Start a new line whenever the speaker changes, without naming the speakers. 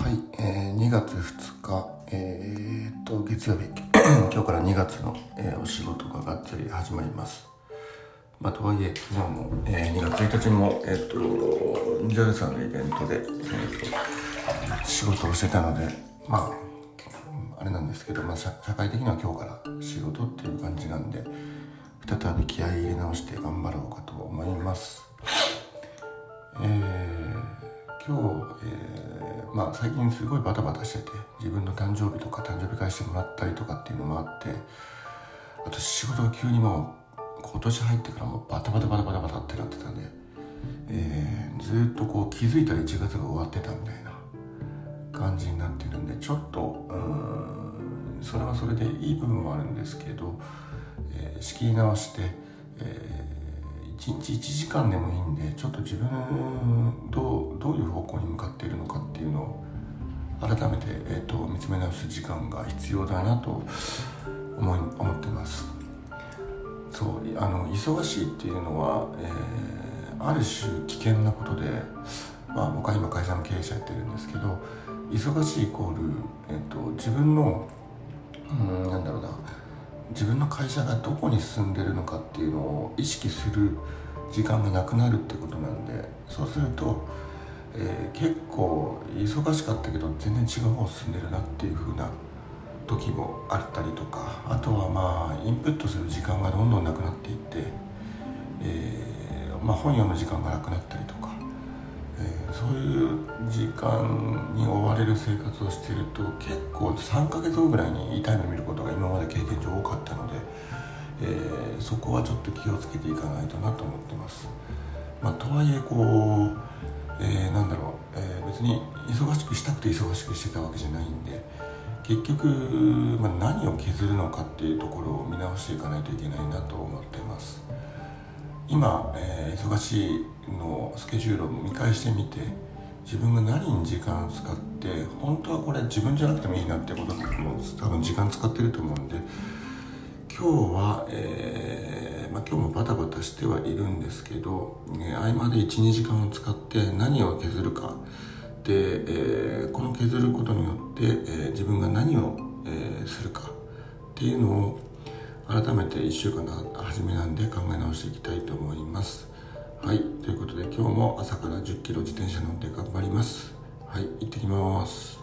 はい、えー、2月2日、えー、と月曜日 今日から2月の、えーお仕事ががっつり始まります。まあとはいえ昨日も、えー2月1日もえっ、と JAL さんのイベントで、えーと仕事をしてたのでまああれなんですけど、まあ、社社会的には今日から仕事っていう感じなんで再び気合い入れ直して頑張ろうかと思います。えー今日、えーまあ、最近すごいバタバタしてて自分の誕生日とか誕生日会してもらったりとかっていうのもあってあと仕事が急にもう今年入ってからもうバタバタバタバタバタってなってたんで、えーずっとこう気づいたら1月が終わってたみたいな感じになってるんでちょっとうんそれはそれでいい部分もあるんですけど、えー仕切り直して、え1日1時間でもいいんでちょっと自分どうどういう方向に向かっているのかっていうのを改めて、えー、と見つめ直す時間が必要だなと思い思ってます。そうあの忙しいっていうのは、えーある種危険なことで、まあ、僕は今会社の経営者やってるんですけど忙しいイコール、えー、と自分のうんなんだろうな自分の会社がどこに進んでるのかっていうのを意識する時間がなくなるってことなんでそうすると、えー結構忙しかったけど全然違う方進んでるなっていう風な時もあったりとかあとはまあインプットする時間がどんどんなくなっていって、えーまあ、本読む時間がなくなったりとか、えーそういう時間に追われる生活をしてると結構3ヶ月後ぐらいに痛い目見ることが今まで経験上、そこはちょっと気をつけていかないとなと思ってます。まあ、とはいえこう、えーなんだろう、えー別に忙しくしたくて忙しくしてたわけじゃないんで結局、まあ、何を削るのかっていうところを見直していかないといけないなと思ってます。今、えー忙しいのスケジュールを見返してみて自分が何に時間を使って本当はこれ自分じゃなくてもいいなってことも多分時間使ってると思うんで今日は、えーまあ、今日もバタバタしてはいるんですけど、ね、合間で12時間を使って何を削るか。で、えーこの削ることによって、えー自分が何を、えするか。っていうのを改めて1週間の初めなんで考え直していきたいと思います。はい。ということで今日も朝から1 0キロ自転車乗って頑張ります。はい。行ってきます。